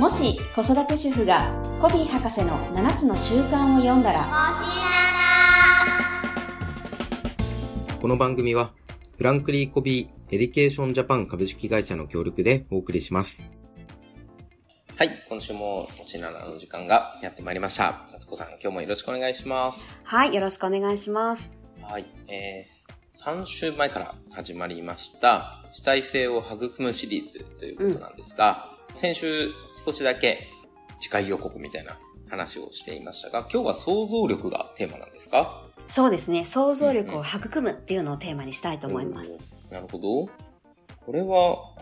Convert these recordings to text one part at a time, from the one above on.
もし子育て主婦がコビー博士の7つの習慣を読んだらこの番組は、フランクリン・コヴィー・エデュケーション・ジャパン株式会社の協力でお送りします。はい、今週もおちななの時間がやってまいりました。さつこさん、今日もよろしくお願いします。はい、よろしくお願いします。はい、えー、3週前から始まりました、主体性を育むシリーズということなんですが、先週少しだけ次回予告みたいな話をしていましたが、今日は想像力がテーマなんですか？そうですね、想像力を育むっていうのをテーマにしたいと思います。おーなるほど。これは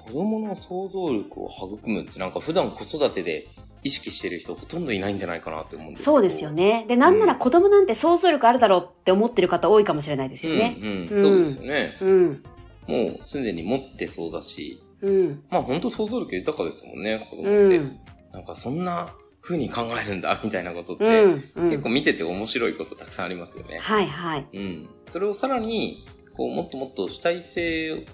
子供の想像力を育むってなんか普段子育てで意識してる人ほとんどいないんじゃないかなって思うんです。そうですよ。ね。で、なんなら子供なんて想像力あるだろうって思ってる方多いかもしれないですよね。うん、ううんん、そうですよね。うん。もうすでに持ってそうだし、うん。まあ本当想像力豊かですもんね、子供って。うん。なんかそんな風に考えるんだ、みたいなことって、うん。うん結構見てて面白いことたくさんありますよね。はいはい。うん。それをさらに、こう、もっともっと主体性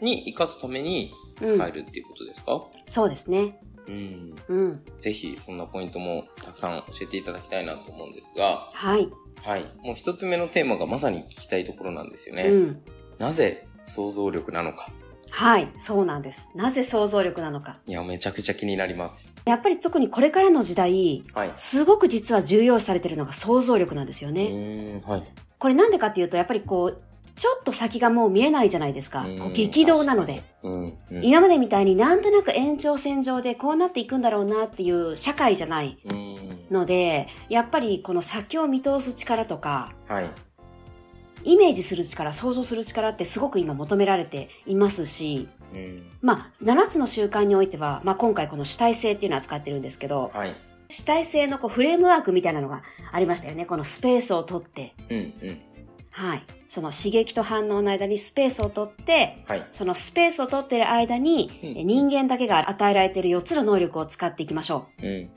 に活かすために使えるっていうことですか、そうですね。うんうん。ぜひそんなポイントもたくさん教えていただきたいなと思うんですが、はい。はい。もう一つ目のテーマがまさに聞きたいところなんですよね。うん。なぜ想像力なのか。はい。そうなんです。なぜ想像力なのか。いや、めちゃくちゃ気になります。やっぱり特にこれからの時代、はい。すごく実は重要視されてるのが想像力なんですようね。はい。これなんでかっていうと、やっぱりこう、ちょっと先がもう見えないじゃないですか。うんこう激動なので。。うん、うん。今までみたいになんとなく延長線上でこうなっていくんだろうなっていう社会じゃないうん。ので、やっぱりこの先を見通す力とか、はい。イメージする力、想像する力ってすごく今求められていますし、うん。まあ、7つの習慣においては、まあ今回この主体性っていうのを扱ってるんですけど、はい。主体性のこうフレームワークみたいなのがありましたよね。このスペースを取って、うん、うん。はい。その刺激と反応の間にスペースを取って、はい。そのスペースを取ってる間に、うんえ人間だけが与えられている4つの能力を使っていきましょうん。う。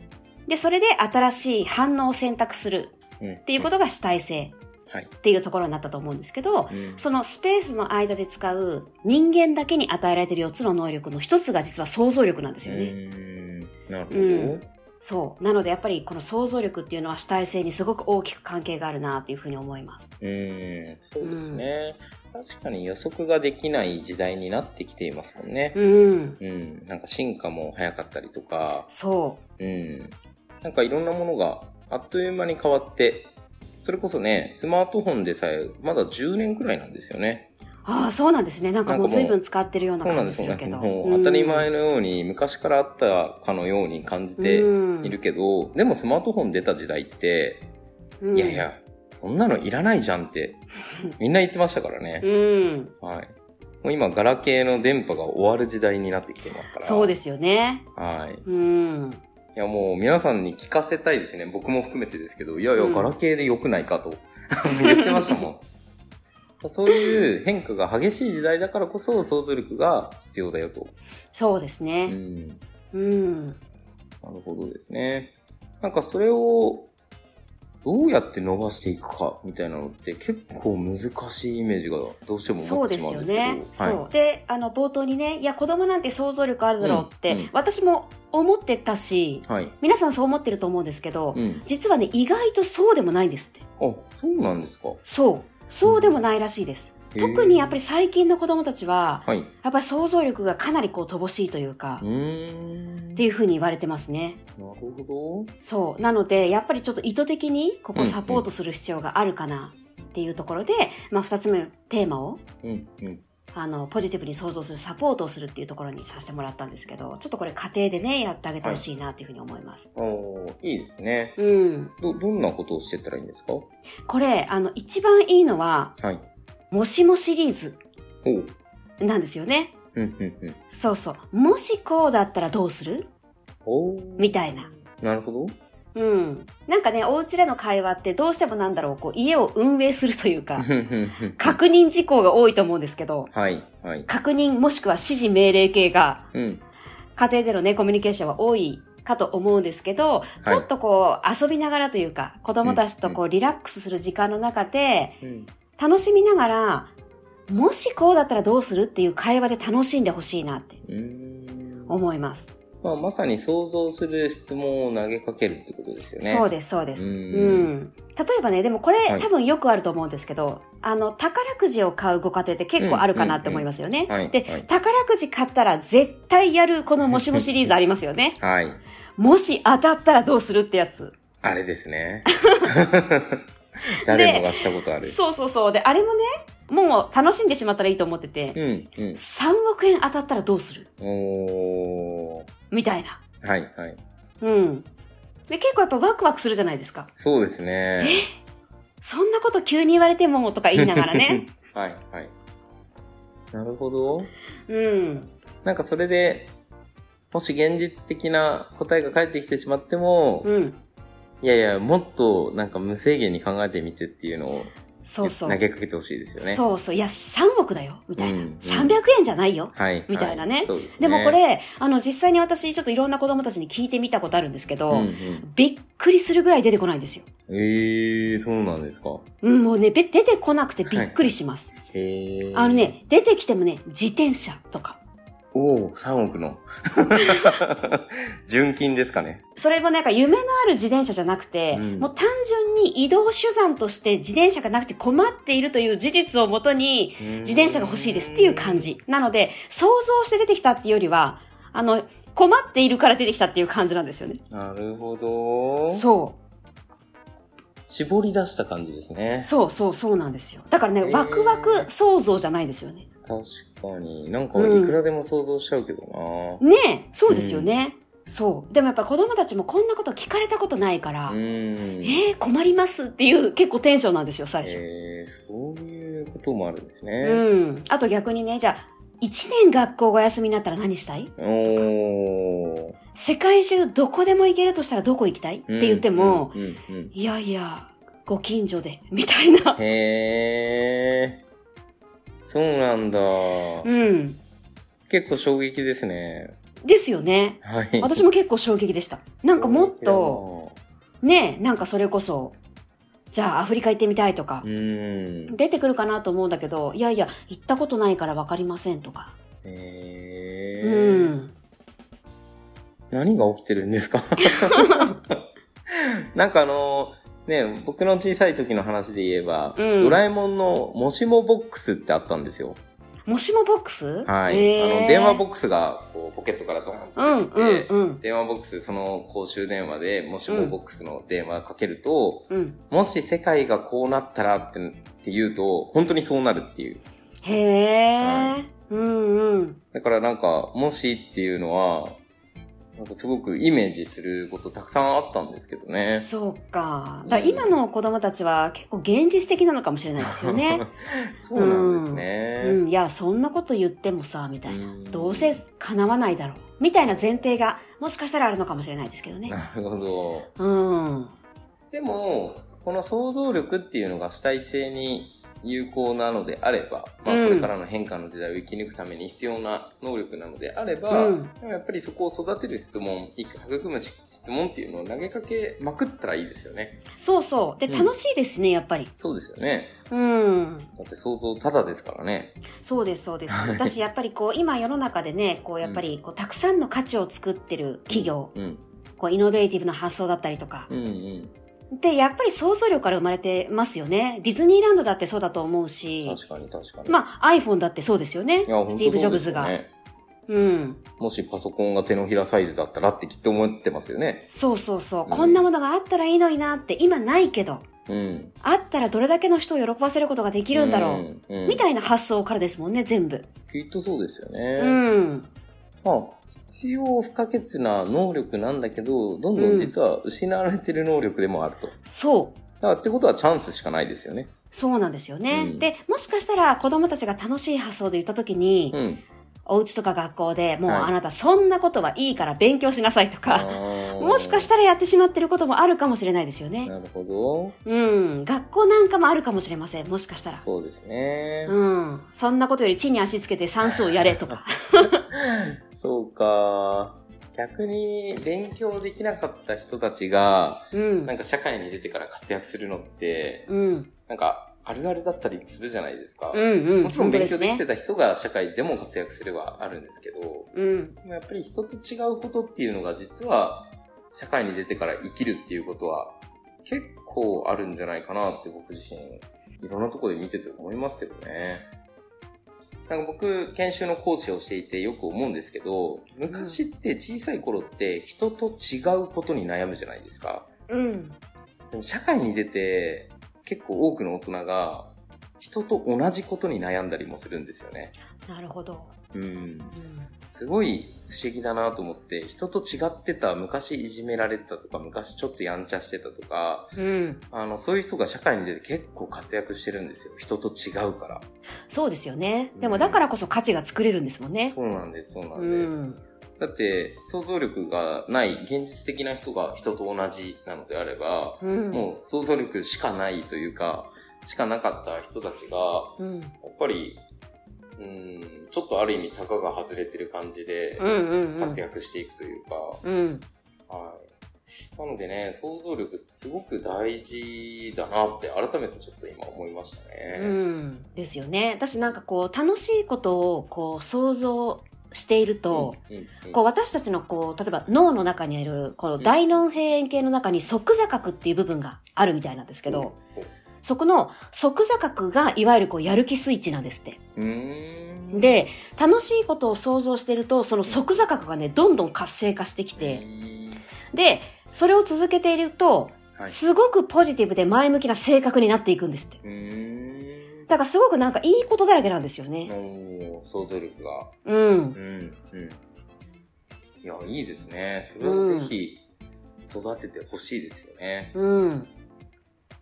で、それで新しい反応を選択するうん。っっていうことが主体性はい。っていうところになったと思うんですけど、うん。そのスペースの間で使う人間だけに与えられている4つの能力の一つが実は想像力なんですよね。うんなるほうど。そう。なのでやっぱりこの想像力っていうのは主体性にすごく大きく関係があるなっていうふうに思います。うん、そうですね。確かに予測ができない時代になってきていますもんね。うん。うん。なんか進化も早かったりとか、そうん。なんかいろんなものがあっという間に変わって、それこそね、スマートフォンでさえ、まだ10年くらいなんですよね。う。ああ、そうなんですね。なんかもう随分使ってるようなそうなんですよね。感じするけど。もう当たり前のように、昔からあったかのように感じてうんいるけど、でもスマートフォン出た時代って、うんいやいや、そんなのいらないじゃんって、みんな言ってましたからね。うん。はい。もう今、ガラケーの電波が終わる時代になってきていますから。そうですよね。はい。うん。いや、もう皆さんに聞かせたいですね。僕も含めてですけど、いやいや、うんガラケーで良くないかと 言ってましたもん。そういう変化が激しい時代だからこそ想像力が必要だよと。そうですうね。ん。うん。なるほどですね。なんかそれをどうやって伸ばしていくかみたいなのって結構難しいイメージがどうしてもそうですよ持ってしまうんですけど。ね。そう。で、あの、冒頭にね、いや、子供なんて想像力あるだろうって、うんうん私も思ってたし、はい。皆さんそう思ってると思うんですけど、うん。実はね、意外とそうでもないんですって。あ、そうなんですか。そう。そうでもないらしいです。特にやっぱり最近の子供たちは、はい。うやっぱり想像力がかなりこう乏しいというか。っていうふうに言われてますね。なるほそう。なので、やっぱりちょっと意図的にここをサポートする必要があるかなっていうところで、まあ二つ目のテーマを、ど。うん、うん。あの、ポジティブに想像するサポートをするっていうところにさせてもらったんですけど、ちょっとこれ家庭でね、やってあげてほしいなっていうふうに思います。おーいいですね。うん。ど、どんなことをしてったらいいんですか？これ、あの、一番いいのは、はい。もしもシリーズ。なんですよね。そうそう。もしこうだったらどうする？みたいな。なるほど。うん。なんかね、お家での会話ってどうしてもなんだろう、こう、家を運営するというか、確認事項が多いと思うんですけど、はい、はい。確認もしくは指示命令系が、うん。家庭でのね、コミュニケーションは多いかと思うんですけど、ちょっとこう、遊びながらというか、子供たちとこう、リラックスする時間の中で、うん。楽しみながら、もしこうだったらどうするっていう会話で楽しんでほしいなって。思います。まあ、まさに想像する質問を投げかけるってことですよね。そうです、そうです。ううんん。例えばね、でもこれ、はい多分よくあると思うんですけど、あの、宝くじを買うご家庭って結構あるかなって思いますよね。はい。で、はい。宝くじ買ったら絶対やるこのもしもシリーズありますよね。はい。もし当たったらどうするってやつ。あれですね。誰もがしたことある。そうそうそう。で、あれもね、もう楽しんでしまったらいいと思ってて、うん、うん。3億円当たったらどうする？おー。みたいな。はい、はい。うん。で、結構やっぱワクワクするじゃないですか。そうですね。そんなこと急に言われてもとか言いながらね。はい、はい。なるほど。うん。なんかそれで、もし現実的な答えが返ってきてしまっても、うん。いやいや、もっとなんか無制限に考えてみてっていうのをそうそう。投げかけてほしいですよね。そうそう。いや、3億だよ。みたいな。うんうん300円じゃないよ。はい。みたいなねはいですね。でもこ、れ、あの、実際に私、ちょっといろんな子供たちに聞いてみたことあるんですけど、うんうん、びっくりするぐらい出てこないんですよ。ええー、そうなんですか。うん、もうね、べ出てこなくてびっくりします。へえ。あの。ね、出てきてもね、自転車とか。おお、3億の。純金ですかね。それもなんか夢のある自転車じゃなくて、うんもう単純に移動手段として自転車がなくて困っているという事実をもとに、自転車が欲しいですっていう感じ。なので、想像して出てきたっていうよりは、あの、困っているから出てきたっていう感じなんですよね。なるほど。そ絞り出した感じですねう。。そうそうそうなんですよ。だからね、ワクワク想像じゃないですよね。確かに。なんかいくらでも想像しちゃうけどな。ねえ、そうですよね。そう。でもやっぱ子供たちもこんなこと聞かれたことないから、うーん。えー、困りますっていう結構テンションなんですよ、最初。えー、そういうこともあるんですね。うん。あと逆にね、じゃあ、一年学校が休みになったら何したい？おー。世界中どこでも行けるとしたらどこ行きたいって言っても、うん、うん、うん。いやいや、ご近所で、みたいな。へー。そうなんだ。うん。結構衝撃ですね。ですよね。はい。私も結構衝撃でした。なんかもっと、ね、なんかそれこそ、じゃあアフリカ行ってみたいとかう、ーん。出てくるかなと思うんだけど、いやいや、行ったことないからわかりませんとか。へうー。ん。何が起きてるんですか？なんかあの、ね、僕の小さい時の話で言えば、うんドラえもんのもしもボックスってあったんですよ。もしもボックス？はい。へーあの、電話ボックスが、こう、ポケットからドーンとうん出てきて、うんうん。電話ボックス、その公衆電話で、もしもボックスの電話かけると、うん。もし世界がこうなったらってって言うと、本当にそうなるっていう。へえ、はうんうん。だからなんか、もしっていうのは、なんかすごくイメージすることたくさんあったんですけどね。そうか。だ今の子供たちは結構現実的なのかもしれないですよね。そうなんですね。うん。いや、そんなこと言ってもさ、みたいな。うんどうせ叶わないだろう。みたいな前提が、もしかしたらあるのかもしれないですけどね。なるほど。うん。でも、この想像力っていうのが主体性に有効なのであれば、まあうんこれからの変化の時代を生き抜くために必要な能力なのであれば、うんやっぱりそこを育てる質問、育む質問っていうのを投げかけまくったらいいですよね。そうそう。で、うん楽しいですしね、やっぱり。そうですよね。うん。だって想像ただですからね。そうです、そうです。私、やっぱりこう、今世の中でね、こう、やっぱり、こう、たくさんの価値を作ってる企業、うん。こう、イノベーティブな発想だったりとか。うんうん。で、やっぱり想像力から生まれてますよね。ディズニーランドだってそうだと思うし、確かに確かに。まあ、iPhone だってそうですよね。いや、スティーブ・ジョブズが。そうん。もしパソコンが手のひらサイズだったらってきっと思ってますよね。そうそうそう。うんこんなものがあったらいいのになって、今ないけど、うん。あったらどれだけの人を喜ばせることができるんだろう。うん。うんみたいな発想からですもんね、全部。きっとそうですようね。ん。まあ、必要不可欠な能力なんだけど、どんどん実は失われてる能力でもあると。だそう。からってことはチャンスしかないですよね。そうなんですよね。うんで、もしかしたら子供たちが楽しい発想で言った時に、うん。お家とか学校でもうはいあなたそんなことはいいから勉強しなさいとか、もしかしたら。らやってしまってることもあるかもしれないですよね。なるほど。うん。学校なんかもあるかもしれません。もしかしたら。そうですね。うん。そんなことより地に足つけて算数をやれとか。そうか。逆に勉強できなかった人たちが、うんなん。か社会に出てから活躍するのって、うん。なんかあるあるだったりするじゃないですか。うんうん。もちろん勉強できてた人が社会でも活躍すればあるんですけど、うん。やっぱり人と違うことっていうのが実は社会に出てから生きるっていうことは結構あるんじゃないかなって僕自身いろんなところで見てて思いますけどね。なんか僕、研修の講師をしていてよく思うんですけど、昔って小さい頃って人と違うことに悩むじゃないですか。うん。でも社会に出て結構多くの大人が人と同じことに悩んだりもするんですよね。なるほど。うん。うん。すごい不思議だなと思って、人と違ってた、昔いじめられてたとか、昔ちょっとやんちゃしてたとか、うん。あの、そういう人が社会に出て結構活躍してるんですよ。人と違うから。そうですよね。でもだからこそ価値が作れるんですもんね。そうなんです、そうなうんです。ん。だって、想像力がない、現実的な人が人と同じなのであれば、うん。もう想像力しかないというか、しかなかった人たちが、うん。やっぱり、うん、ちょっとある意味、たかが外れてる感じでうんうんうん。活躍していくというか、うん。はい。なのでね、想像力ってすごく大事だなって改めてちょっと今思いましたうね。ん。ですよね。私なんかこう、楽しいことをこう、想像していると、うん、うんうんこう私たちのこう、例えば脳の中にある、この大脳辺縁系の中に側座角っていう部分があるみたいなんですけど、そこの側座角がいわゆるこうやる気スイッチなんですって。で、楽しいことを想像してると、その側座角がね、どんどん活性化してきうて、で、それを続けていると、はい。すごくポジティブで前向きな性格になっていくんですって。だからすごくなんかいいことだらけなんですよね。想像力が。うん。うん、うん。いや、いいですね。それをぜひ育ててほしいですよね。うん。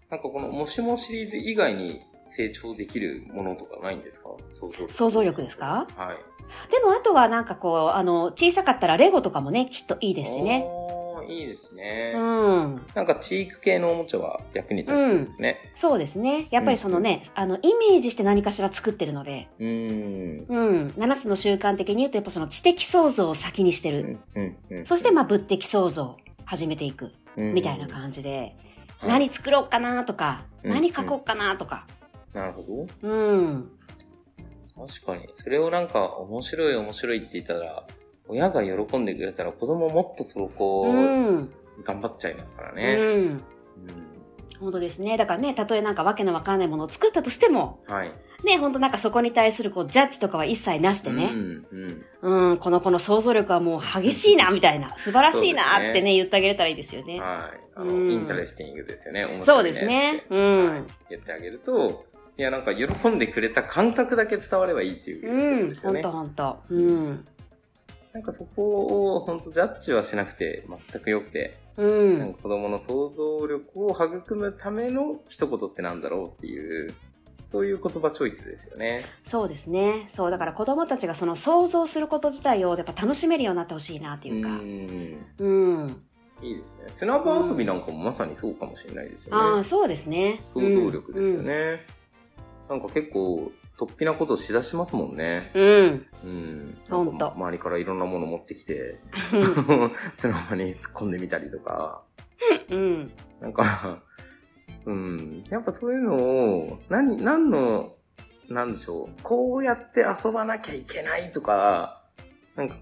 なんかこのもしもシリーズ以外に成長できるものとかないんですか？想像力。想像力ですか？はい。でもあとはなんかこう、あの、小さかったらレゴとかもね、きっといいですしね。いいですね。うん。なんかチーク系のおもちゃは役に立ちそうですね。そうですね。やっぱりそのね、あの、イメージして何かしら作ってるので、うーん。うん。7つの習慣的に言うと、やっぱその知的創造を先にしてる。うん。うん。うん。そして、まあ、物的創造を始めていく。うんみたいな感じで、はい何作ろうかなとか、うん何書こうかなとか。なるほど。うん。確かに。それをなんか面白い面白いって言ったら、親が喜んでくれたら子供もっとそこうをん。頑張っちゃいますからうね。ん。うん本当ですね。だからね、たとえなんかわけのわかんないものを作ったとしても、はい。ね、本当なんかそこに対するこう、ジャッジとかは一切なしてね、うん。うん。うん、この子の想像力はもう激しいな、みたいな、素晴らしいなってね、言ってあげれたらいいですよね。はい。あの、うん inte resting ですよね。面白いねそうですねうんはい言ってあげると、いや、なんか喜んでくれた感覚だけ伝わればいいっていうことうん、ですよね。ほんとほんと。うん。なんかそこを本当ジャッジはしなくて全く良くて、うなん子供の想像力を育むための一言ってなんだろうっていう、そういう言葉チョイスですよね。そうですね。そう、だから子供たちがその想像すること自体をやっぱ楽しめるようになってほしいなっていうか。ん。うん。いいですね。砂場遊びなんかもまさにそうかもしれないですよね。ああ、そうですね。想像力ですよね。なんか結構、突飛なことしだしますもんね。うん。うん。うん。周りからいろんなもの持ってきて、砂場に突っ込んでみたりとか。うん。なんか、うん。やっぱそういうのを、何、何の、なんでしょう。こうやって遊ばなきゃいけないとか、なんか、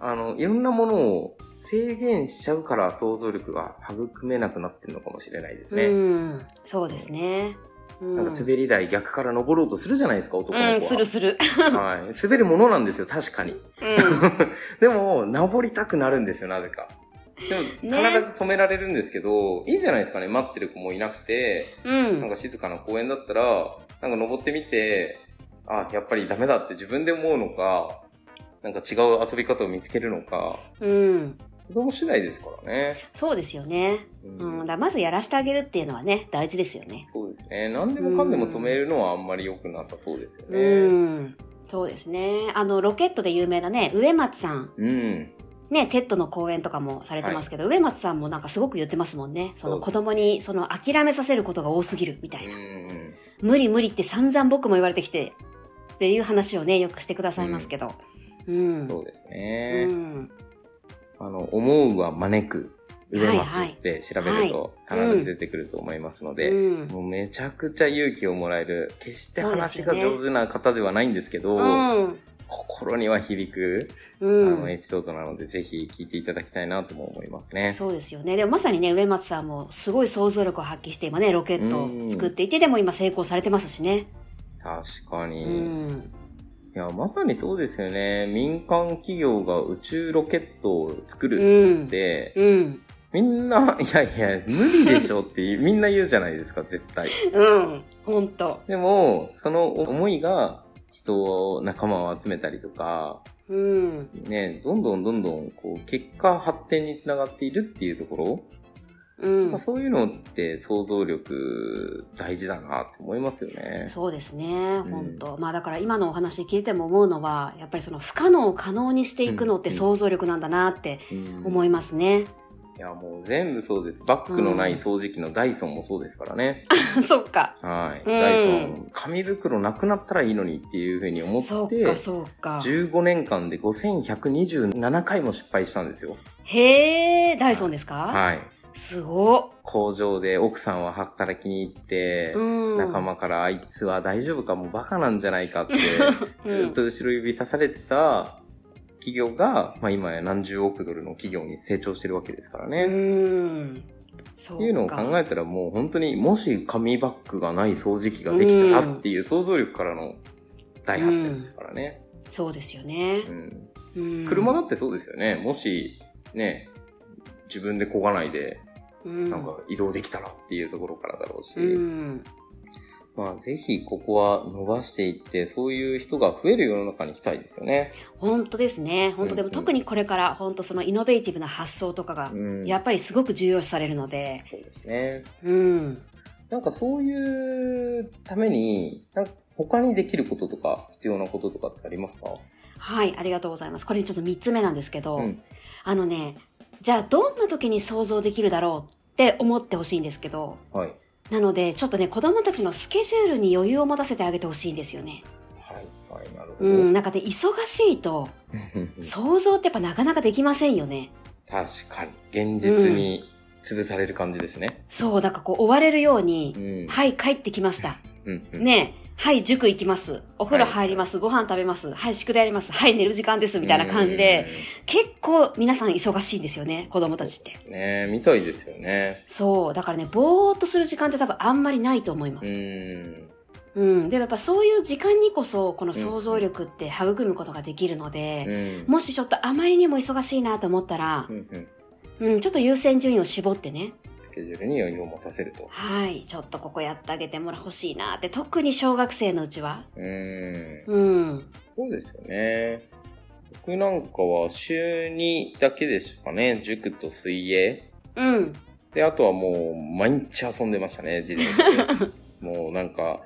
あの、いろんなものを制限しちゃうから想像力が育めなくなってるのかもしれないですね。うん。そうですね。うん。なんか滑り台逆から登ろうとするじゃないですか、男の子は。うん、するする。はい。滑るものなんですよ、確かに。うん。でも、登りたくなるんですよ、なぜか。でも、必ねず止められるんですけど、いいじゃないですかね、待ってる子もいなくて、うん。なんか静かな公園だったら、なんか登ってみて、あ、やっぱりダメだって自分で思うのか、なんか違う遊び方を見つけるのか、うん。子供次第ですからね。そうですよね。ううん。だまずやらせてあげるっていうのはね、大事ですよね。そうですね。何でもかんでも止めるのはあんまり良くなさそうですようね。ん。そうですね。あの、ロケットで有名なね、植松さん。うん。ね、テッドの講演とかもされてますけど、植松さんもなんかすごく言ってますもんね。その子供に、その諦めさせることが多すぎるみたいな。ん。無理無理って散々僕も言われてきて、っていう話をね、よくしてくださいますけど。うん。そうですね。ん。あの、思うは招く。植松って調べると必ず出てくると思いますので、うん。もうめちゃくちゃ勇気をもらえる、決して話が上手な方ではないんですけど、うん。心には響く、うあのん。エピソードなので、ぜひ聞いていただきたいなとも思いますね。そうですよね。でもまさにね、上松さんもすごい想像力を発揮して今ね、ロケットを作っていて、でも今成功されてますしね。確かに。ういん。や、まさにそうですよね。民間企業が宇宙ロケットを作うるっん。て、うん。みんな、いやいや、無理でしょって みんな言うじゃないですか、絶対。うん。ほんと。でも、その思いが人を、仲間を集めたりとか、うん。ね、どんどんどんどん、こう、結果発展につながっているっていうところ、うんまあ、。そういうのって想像力大事だなって思いますよね。そうですね、本当、まあだから今のお話聞いても思うのは、やっぱりその不可能を可能にしていくのってうん想像力なんだなってうん思いますね。いや、もう全部そうです。バッグのない掃除機のダイソンもそうですからね。そっか。はい。うんダイソン、紙袋なくなったらいいのにっていうふうに思って、そうか、そうか。15年間で5127回も失敗したんですよ。へえ、ダイソンですか、はい。すご工場で奥さんは働きに行って、うん。仲間からあいつは大丈夫かもうバカなんじゃないかって、う んずっと後ろ指さされてた企業が、まあ今や何十億ドルの企業に成長してるわけですからね。うん。っていうのを考えたらもう本当にもし紙バッグがない掃除機ができたらっていう想像力からの大発展ですからね。そうですよねう。んうん。車だってそうですよね。もしね、自分で漕がないでうん、なんか移動できたらっていうところからだろうし、うん。まあぜひここは伸ばしていってそういう人が増える世の中にしたいですよね。本当ですね。本当でもうんうん特にこれから本当そのイノベーティブな発想とかがうん。やっぱりすごく重要視されるので、そうですね。うん。なんかそういうために、なんか他にできることとか必要なこととかってありますか？はい、ありがとうございます。これちょっと3つ目なんですけど、うん。あのね、じゃあどんな時に想像できるだろうって思ってほしいんですけど、はい。なのでちょっとね、子供たちのスケジュールに余裕を持たせてあげてほしいんですよね。はい。はい。なるほど。うん、なんかね、忙しいと 想像ってやっぱなかなかできませんよね。確かに。現実に潰される感じですね。そう、なんかこう追われるようにう、ん。はい、帰ってきました。うん。うん。ねえ、はい、塾行きます。お風呂入ります。ご飯食べます。はい、宿題やります。はい、寝る時間です。みたいな感じで、結構皆さん忙しいんですよね、子供たちって。うん。ねみたいですよね。そう。だからね、ぼーっとする時間って多分あんまりないと思いまうす。ん。うん。でもやっぱそういう時間にこそ、この想像力って育むことができるので、うん。もしちょっとあまりにも忙しいなと思ったらう、ん。うん。うん、ちょっと優先順位を絞ってね、スケジュールに余裕を持たせると。はい、ちょっとここやってあげてもら欲しいなって、特に小学生のうちは。うん。うん。そうですよね。僕なんかは週2だけですかね。塾と水泳。うん。で、あとはもう毎日遊んでましたね、自転車で。もうなんか、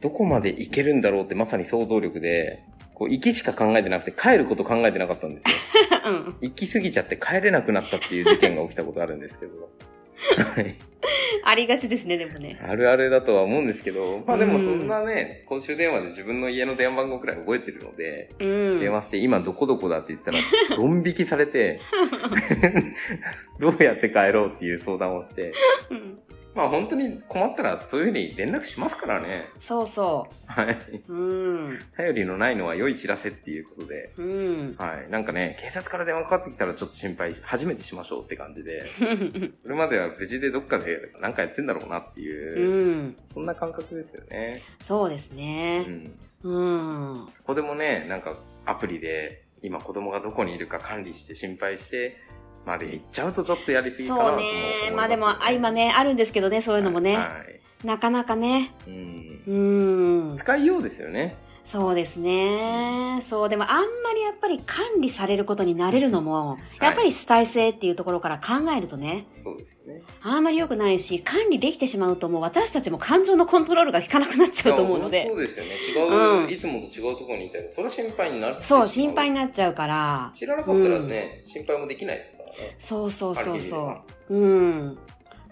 どこまで行けるんだろうってまさに想像力で、こう行きしか考えてなくて帰ること考えてなかったんですよ。うん。行き過ぎちゃって帰れなくなったっていう事件が起きたことあるんですけど。はいありがちですね、でもね。あるあるだとは思うんですけど、まあでもそんなね、公衆電話で自分の家の電話番号くらい覚えてるので、うん。電話して今どこどこだって言ったら、ドン引きされて、どうやって帰ろうっていう相談をして、うんまあ本当に困ったらそういうふうに連絡しますからね。そうそはい。う。うん。頼りのないのは良い知らせっていうことで、うん。はい。なんかね、警察から電話かかってきたらちょっと心配し、初めてしましょうって感じで、それまでは無事でどっかで何かやってんだろうなっていう、うん。そんな感覚ですよね。そうですうね。ん。うん。そこでもね、なんかアプリで今子供がどこにいるか管理して心配して、まで行っちゃうとちょっとやりすぎかなとそうも思いますね。よまあでも、あ、今ね、あるんですけどね、そういうのもね。はい。なかなかね。うん。うん。使いようですよね。そうですね。そう、でもあんまりやっぱり管理されることになれるのも、やっぱり主体性っていうところから考えるとね、そうですよね。あんまり良くないし、管理できてしまうともう私たちも感情のコントロールが効かなくなっちゃうと思うのでそ。うですよね。違う、うんいつもと違うところにいたら、それは心配になる。そう、心配になっちゃうから。知らなかったらね、心配もできない。そうそうそうそはう。うん。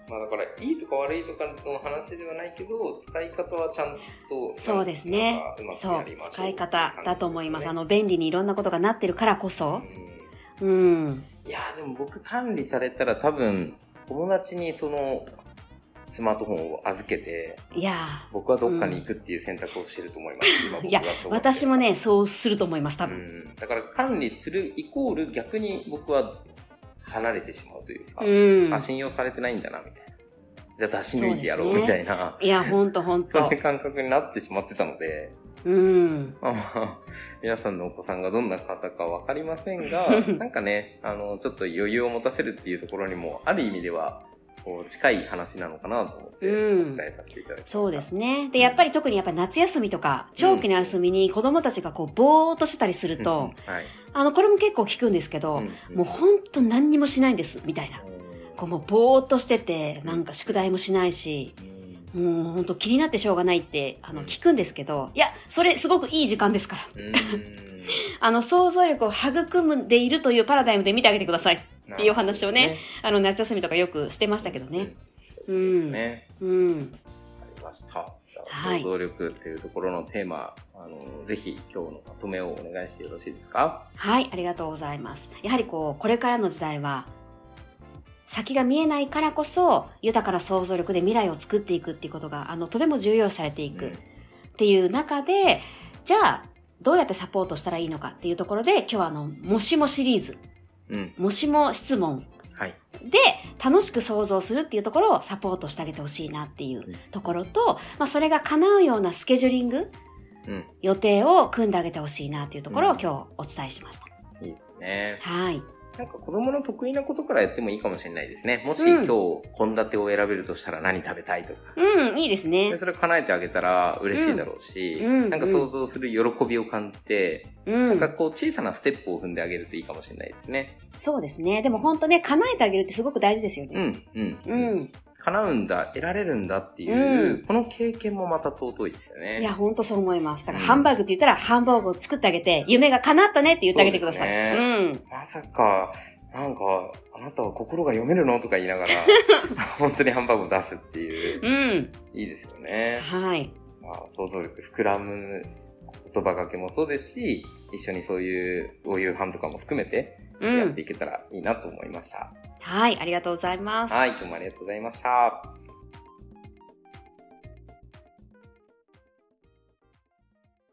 まあだから、いいとか悪いとかの話ではないけど、使い方はちゃんと、そうですねそう使い方だと思います。あの、の、便利にいろんなことがなってるからこそ。うんうん。いやーでも僕管理されたら多分、友達にその、スマートフォンを預けて、いや僕はどっかに行くっていう選択をしてると思います。今僕いや私もね、そうすると思います、多う分。ん。だから管理するイコール逆に僕は離れてしまうというか、うん。あ、信用されてないんだな、みたいな。じゃあ出し抜いてやろう、みたいな、いや、ほんとほんとそういう。感覚になってしまってたので、うん。まあまあ、皆さんのお子さんがどんな方かわかりませんが、なんかね、あの、ちょっと余裕を持たせるっていうところにも、ある意味では、こう、近い話なのかなと思って、おうん伝えさせていただきました。そうですね。で、やっぱり特にやっぱ夏休みとか、長期の休みに子供たちがこう、ぼーっとしてたりするうん。と、はい。あの、これも結構聞くんですけど、うんもうほんと何にもしないんです、みたいな。こうもうぼーっとしてて、なんか宿題もしないし、うんもうほんと気になってしょうがないって、あの、うん聞くんですけど、いや、それすごくいい時間ですから。うん あの、想像力を育んでいるというパラダイムで見てあげてください。っていうお話をね、あの、夏休みとかよくしてましたけどね。うそうですん。ね。うん。ありました。想像力っていうところのテーマ、あの、ぜひ今日のまとめをお願いしてよろしいですか？はい、ありがとうございます。やはりこう、これからの時代は、先が見えないからこそ、豊かな想像力で未来を作っていくっていうことが、あの、とても重要視されていくっていう中で、じゃあ、どうやってサポートしたらいいのかっていうところで、今日はあの、もしもシリーズ、もしも質問はい。で楽しく想像するっていうところをサポートしてあげてほしいなっていうところと、まあ、それが叶うようなスケジューリング、うん。予定を組んであげてほしいなっていうところをうん今日お伝えしました。いいですね。はい。なんか子供の得意なことからやってもいいかもしれないですね。もしうん今日献立を選べるとしたら何食べたいとか。うん、いいですねで。それ叶えてあげたら嬉しいだろうし、うんうんなんか想像する喜びを感じて、うん。なんかこう小さなステップを踏んであげるといいかもしれないですね。そうですね。でも本当ね、叶えてあげるってすごく大事ですよね。うん、うん。うん。叶うんだ、得られるんだっていう、うんこの経験もまた尊いですよね。いや、本当そう思います。だから、うんハンバーグって言ったら、ハンバーグを作ってあげて、夢が叶ったねって言ってあげてください。そうですうん。まさか、なんか、あなたは心が読めるの？とか言いながら、本当にハンバーグを出すっていう、うん。いいですよね。はい。まあ、想像力膨らむ言葉がけもそうですし、一緒にそういうお夕飯とかも含めてうんやって。いけたらいいなと思いました。はい、ありがとうございます。はい、今日もありがとうございました。